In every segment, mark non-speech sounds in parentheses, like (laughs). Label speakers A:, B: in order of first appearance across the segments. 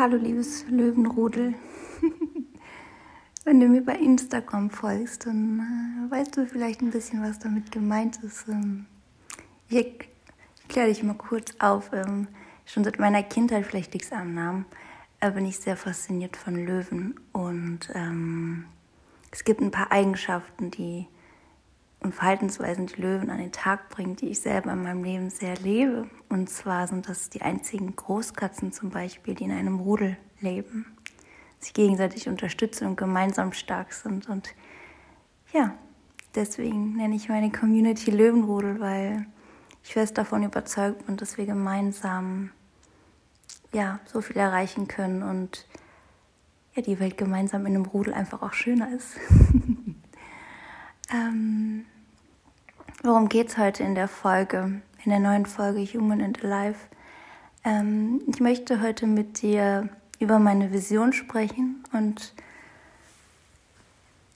A: hallo liebes Löwenrudel. Wenn du mir bei Instagram folgst, dann äh, weißt du vielleicht ein bisschen, was damit gemeint ist. Ähm, ich kläre dich mal kurz auf. Ähm, schon seit meiner Kindheit, vielleicht liegt es am Namen, äh, bin ich sehr fasziniert von Löwen. Und ähm, es gibt ein paar Eigenschaften, die und Verhaltensweisen, die Löwen an den Tag bringen, die ich selber in meinem Leben sehr lebe. Und zwar sind das die einzigen Großkatzen zum Beispiel, die in einem Rudel leben, sich gegenseitig unterstützen und gemeinsam stark sind. Und ja, deswegen nenne ich meine Community Löwenrudel, weil ich fest davon überzeugt bin, dass wir gemeinsam ja, so viel erreichen können und ja, die Welt gemeinsam in einem Rudel einfach auch schöner ist. (laughs) ähm, worum geht es heute in der Folge, in der neuen Folge Human and Alive? Ähm, ich möchte heute mit dir über meine Vision sprechen und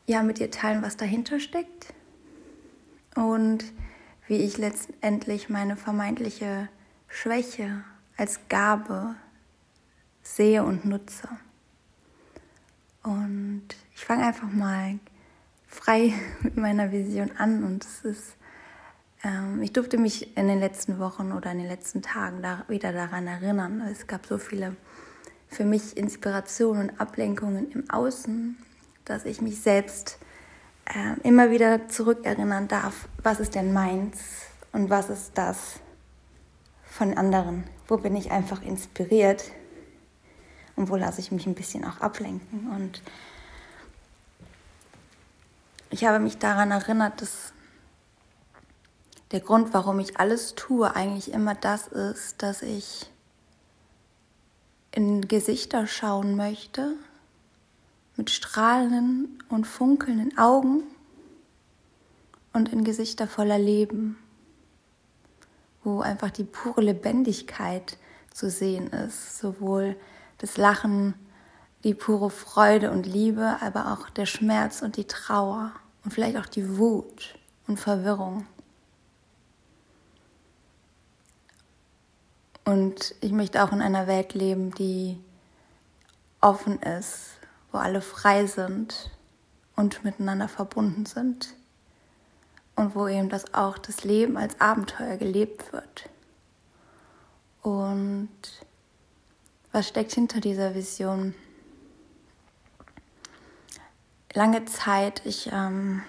A: ja, mit dir teilen, was dahinter steckt und wie ich letztendlich meine vermeintliche Schwäche als Gabe sehe und nutze. Und ich fange einfach mal frei (laughs) mit meiner Vision an und es ist, ähm, ich durfte mich in den letzten Wochen oder in den letzten Tagen da, wieder daran erinnern. Es gab so viele für mich Inspirationen und Ablenkungen im Außen, dass ich mich selbst äh, immer wieder zurückerinnern darf, was ist denn meins und was ist das von anderen. Wo bin ich einfach inspiriert und wo lasse ich mich ein bisschen auch ablenken. Und ich habe mich daran erinnert, dass der Grund, warum ich alles tue, eigentlich immer das ist, dass ich in Gesichter schauen möchte, mit strahlenden und funkelnden Augen und in Gesichter voller Leben, wo einfach die pure Lebendigkeit zu sehen ist, sowohl das Lachen, die pure Freude und Liebe, aber auch der Schmerz und die Trauer und vielleicht auch die Wut und Verwirrung. Und ich möchte auch in einer Welt leben, die offen ist, wo alle frei sind und miteinander verbunden sind. Und wo eben das auch das Leben als Abenteuer gelebt wird. Und was steckt hinter dieser Vision? Lange Zeit, ich, ähm,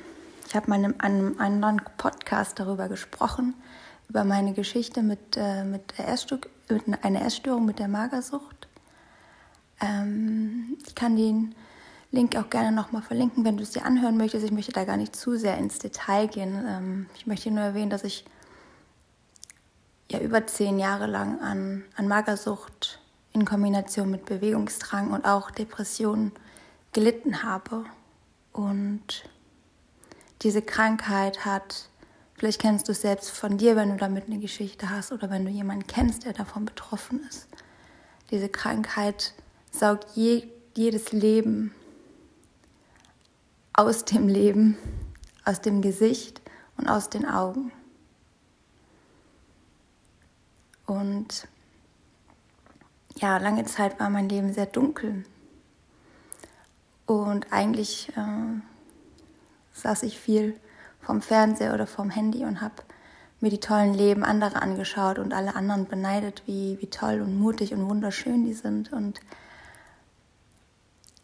A: ich habe mal in einem anderen Podcast darüber gesprochen, über meine Geschichte mit, äh, mit, der Essstück, mit einer Essstörung, mit der Magersucht. Ähm, ich kann den Link auch gerne nochmal verlinken, wenn du es dir anhören möchtest. Ich möchte da gar nicht zu sehr ins Detail gehen. Ähm, ich möchte nur erwähnen, dass ich ja über zehn Jahre lang an, an Magersucht in Kombination mit Bewegungsdrang und auch Depressionen gelitten habe. Und diese Krankheit hat Vielleicht kennst du es selbst von dir, wenn du damit eine Geschichte hast oder wenn du jemanden kennst, der davon betroffen ist. Diese Krankheit saugt je, jedes Leben aus dem Leben, aus dem Gesicht und aus den Augen. Und ja, lange Zeit war mein Leben sehr dunkel. Und eigentlich äh, saß ich viel vom Fernseher oder vom Handy und habe mir die tollen Leben anderer angeschaut und alle anderen beneidet, wie, wie toll und mutig und wunderschön die sind. Und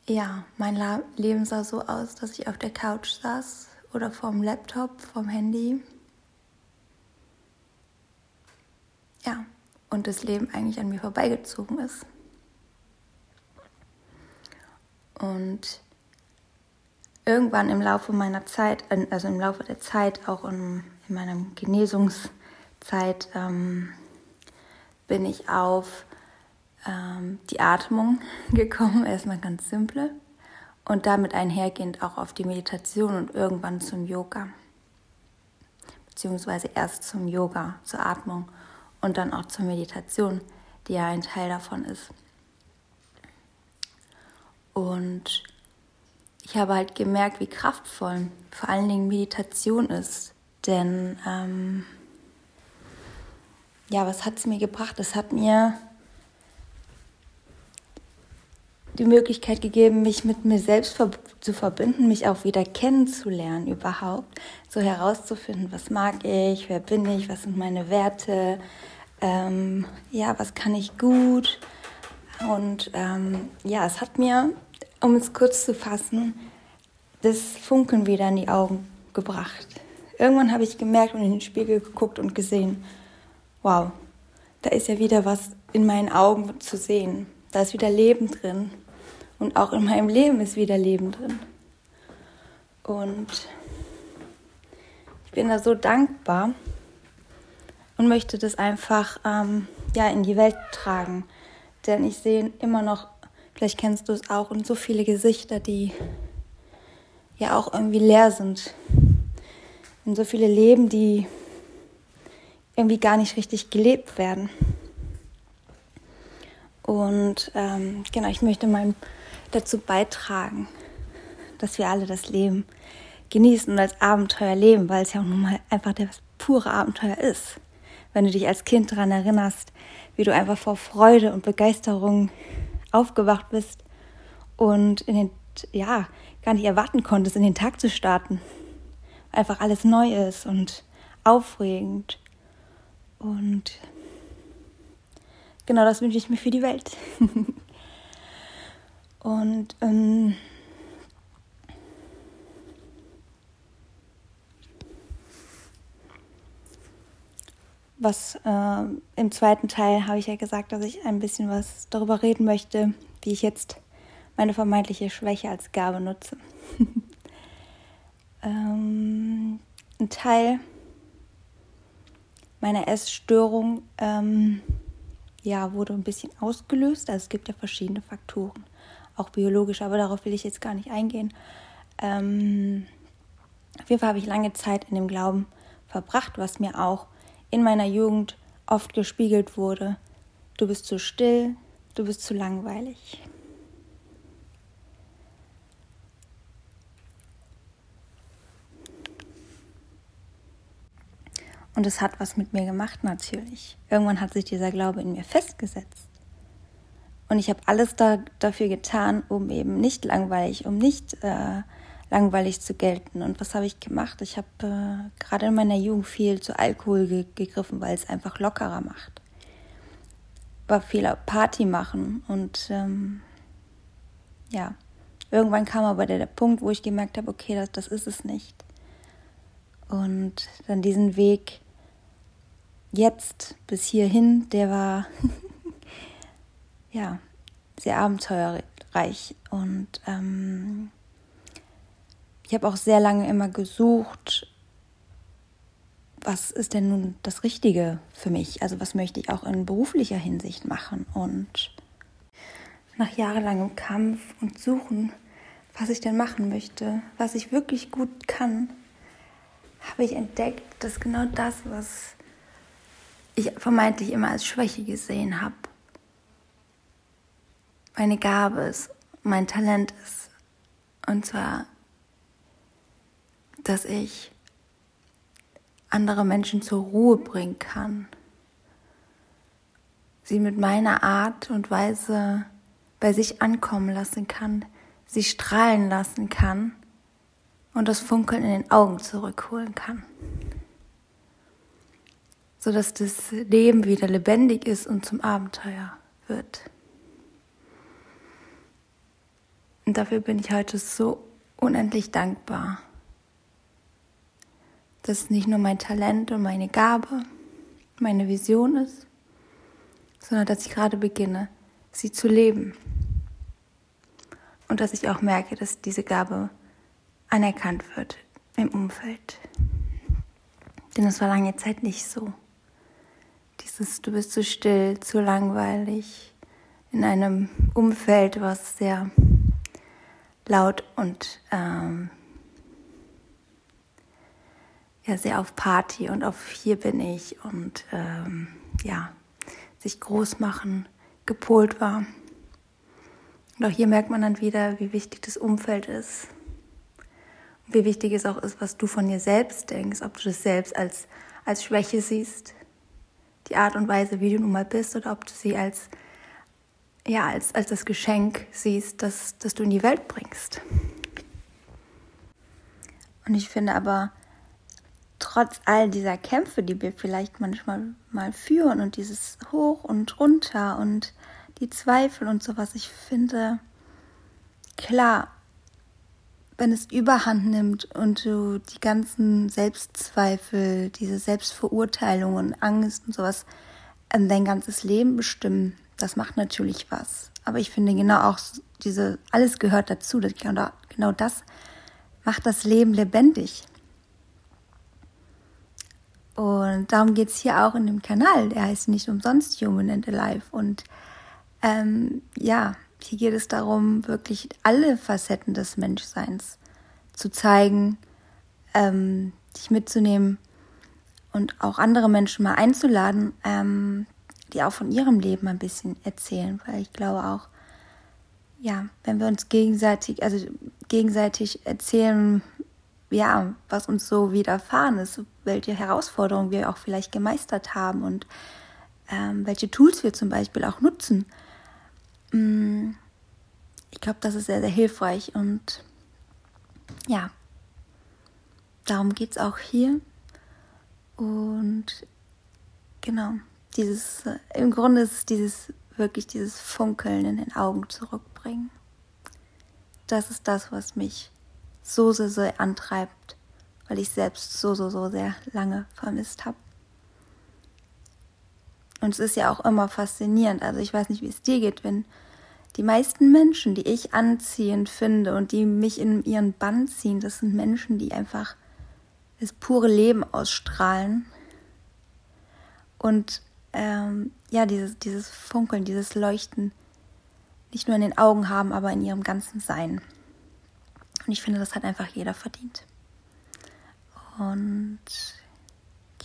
A: ja, mein Leben sah so aus, dass ich auf der Couch saß oder vorm Laptop, vorm Handy. Ja, und das Leben eigentlich an mir vorbeigezogen ist. Und irgendwann im Laufe meiner Zeit, also im Laufe der Zeit, auch in, in meiner Genesungszeit, ähm, bin ich auf ähm, die Atmung (laughs) gekommen, erstmal ganz simple und damit einhergehend auch auf die Meditation und irgendwann zum Yoga, beziehungsweise erst zum Yoga, zur Atmung und dann auch zur Meditation, die ja ein Teil davon ist. Und ich habe halt gemerkt, wie kraftvoll vor allen Dingen Meditation ist. Denn ähm, ja, was hat es mir gebracht? Es hat mir die Möglichkeit gegeben, mich mit mir selbst zu verbinden, mich auch wieder kennenzulernen überhaupt, so herauszufinden, was mag ich, wer bin ich, was sind meine Werte, ähm, ja, was kann ich gut. Und ähm, ja, es hat mir, um es kurz zu fassen, das Funkeln wieder in die Augen gebracht. Irgendwann habe ich gemerkt und in den Spiegel geguckt und gesehen, wow, da ist ja wieder was in meinen Augen zu sehen. Da ist wieder Leben drin. Und auch in meinem Leben ist wieder Leben drin. Und ich bin da so dankbar und möchte das einfach ähm, ja, in die Welt tragen. Denn ich sehe immer noch, vielleicht kennst du es auch, und so viele Gesichter, die ja auch irgendwie leer sind. Und so viele Leben, die irgendwie gar nicht richtig gelebt werden. Und ähm, genau, ich möchte mal dazu beitragen, dass wir alle das Leben genießen und als Abenteuer leben, weil es ja auch nun mal einfach das pure Abenteuer ist. Wenn du dich als Kind daran erinnerst, wie du einfach vor Freude und Begeisterung aufgewacht bist und in den, ja, gar nicht erwarten konntest, in den Tag zu starten. Einfach alles neu ist und aufregend. Und genau das wünsche ich mir für die Welt. (laughs) Und ähm, was äh, im zweiten Teil habe ich ja gesagt, dass ich ein bisschen was darüber reden möchte, wie ich jetzt meine vermeintliche Schwäche als Gabe nutze. (laughs) ähm, ein Teil meiner Essstörung ähm, ja, wurde ein bisschen ausgelöst. Also es gibt ja verschiedene Faktoren, auch biologisch, aber darauf will ich jetzt gar nicht eingehen. Ähm, auf jeden Fall habe ich lange Zeit in dem Glauben verbracht, was mir auch in meiner Jugend oft gespiegelt wurde. Du bist zu still, du bist zu langweilig. Und es hat was mit mir gemacht natürlich. Irgendwann hat sich dieser Glaube in mir festgesetzt. Und ich habe alles da, dafür getan, um eben nicht langweilig, um nicht äh, langweilig zu gelten. Und was habe ich gemacht? Ich habe äh, gerade in meiner Jugend viel zu Alkohol ge gegriffen, weil es einfach lockerer macht. War viel Party machen und ähm, ja, irgendwann kam aber der, der Punkt, wo ich gemerkt habe, okay, das, das ist es nicht. Und dann diesen Weg jetzt bis hierhin, der war (laughs) ja sehr abenteuerreich. Und ähm, ich habe auch sehr lange immer gesucht, was ist denn nun das Richtige für mich? Also was möchte ich auch in beruflicher Hinsicht machen? Und nach jahrelangem Kampf und Suchen, was ich denn machen möchte, was ich wirklich gut kann, habe ich entdeckt, dass genau das, was ich vermeintlich immer als Schwäche gesehen habe, meine Gabe ist, mein Talent ist. Und zwar, dass ich andere Menschen zur Ruhe bringen kann, sie mit meiner Art und Weise bei sich ankommen lassen kann, sie strahlen lassen kann und das Funkeln in den Augen zurückholen kann. Sodass das Leben wieder lebendig ist und zum Abenteuer wird. Und dafür bin ich heute so unendlich dankbar, dass nicht nur mein Talent und meine Gabe, meine Vision ist, sondern dass ich gerade beginne, sie zu leben. Und dass ich auch merke, dass diese Gabe anerkannt wird im Umfeld. Denn es war lange Zeit nicht so. Dieses, du bist zu still, zu langweilig, in einem Umfeld, was sehr laut und ähm, ja, sehr auf Party und auf hier bin ich und ähm, ja, sich groß machen gepolt war. Und auch hier merkt man dann wieder, wie wichtig das Umfeld ist wie wichtig es auch ist, was du von dir selbst denkst, ob du das selbst als, als Schwäche siehst, die Art und Weise, wie du nun mal bist, oder ob du sie als ja, als, als das Geschenk siehst, das, das du in die Welt bringst. Und ich finde aber, trotz all dieser Kämpfe, die wir vielleicht manchmal mal führen und dieses Hoch und runter und die Zweifel und sowas, ich finde, klar, wenn es überhand nimmt und du die ganzen Selbstzweifel, diese Selbstverurteilung und Angst und sowas dein ganzes Leben bestimmen, das macht natürlich was. Aber ich finde genau auch diese, alles gehört dazu. Genau, genau das macht das Leben lebendig. Und darum geht es hier auch in dem Kanal. Der heißt nicht umsonst Human and Alive. Und ähm, ja, hier geht es darum, wirklich alle Facetten des Menschseins zu zeigen, ähm, dich mitzunehmen und auch andere Menschen mal einzuladen, ähm, die auch von ihrem Leben ein bisschen erzählen, weil ich glaube auch, ja, wenn wir uns gegenseitig, also gegenseitig erzählen, ja, was uns so widerfahren ist, welche Herausforderungen wir auch vielleicht gemeistert haben und ähm, welche Tools wir zum Beispiel auch nutzen. Mm, ich glaube, das ist sehr, sehr hilfreich und ja, darum geht es auch hier. Und genau, dieses, äh, im Grunde ist es dieses, wirklich dieses Funkeln in den Augen zurückbringen. Das ist das, was mich so, so sehr antreibt, weil ich selbst so, so, so sehr lange vermisst habe. Und es ist ja auch immer faszinierend. Also ich weiß nicht, wie es dir geht, wenn die meisten Menschen, die ich anziehend finde und die mich in ihren Bann ziehen, das sind Menschen, die einfach das pure Leben ausstrahlen. Und ähm, ja, dieses, dieses Funkeln, dieses Leuchten nicht nur in den Augen haben, aber in ihrem ganzen Sein. Und ich finde, das hat einfach jeder verdient. Und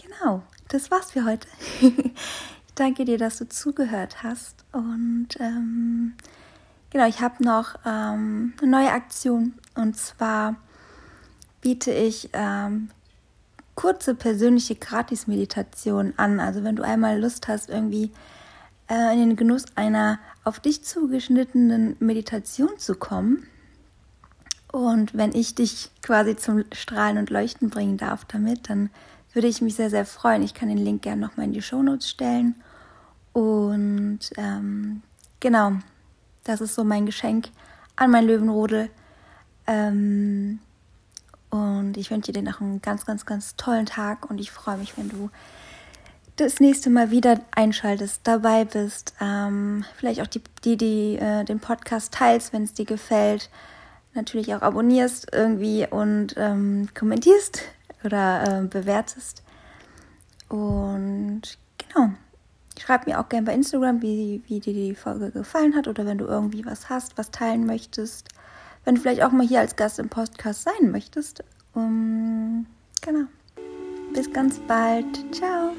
A: genau, das war's für heute. (laughs) ich danke dir, dass du zugehört hast. Und ähm, genau, ich habe noch ähm, eine neue Aktion. Und zwar biete ich ähm, kurze persönliche Gratis-Meditation an. Also wenn du einmal Lust hast, irgendwie äh, in den Genuss einer auf dich zugeschnittenen Meditation zu kommen. Und wenn ich dich quasi zum Strahlen und Leuchten bringen darf damit, dann würde ich mich sehr, sehr freuen. Ich kann den Link gerne nochmal in die Shownotes stellen. Und ähm, genau, das ist so mein Geschenk an mein Löwenrodel. Ähm, und ich wünsche dir noch einen ganz, ganz, ganz tollen Tag und ich freue mich, wenn du das nächste Mal wieder einschaltest, dabei bist. Ähm, vielleicht auch die, die, die äh, den Podcast teilst, wenn es dir gefällt. Natürlich auch abonnierst irgendwie und ähm, kommentierst oder äh, bewertest. Und genau. Schreib mir auch gerne bei Instagram, wie, wie dir die Folge gefallen hat oder wenn du irgendwie was hast, was teilen möchtest wenn du vielleicht auch mal hier als Gast im Podcast sein möchtest. Um, genau. Bis ganz bald. Ciao.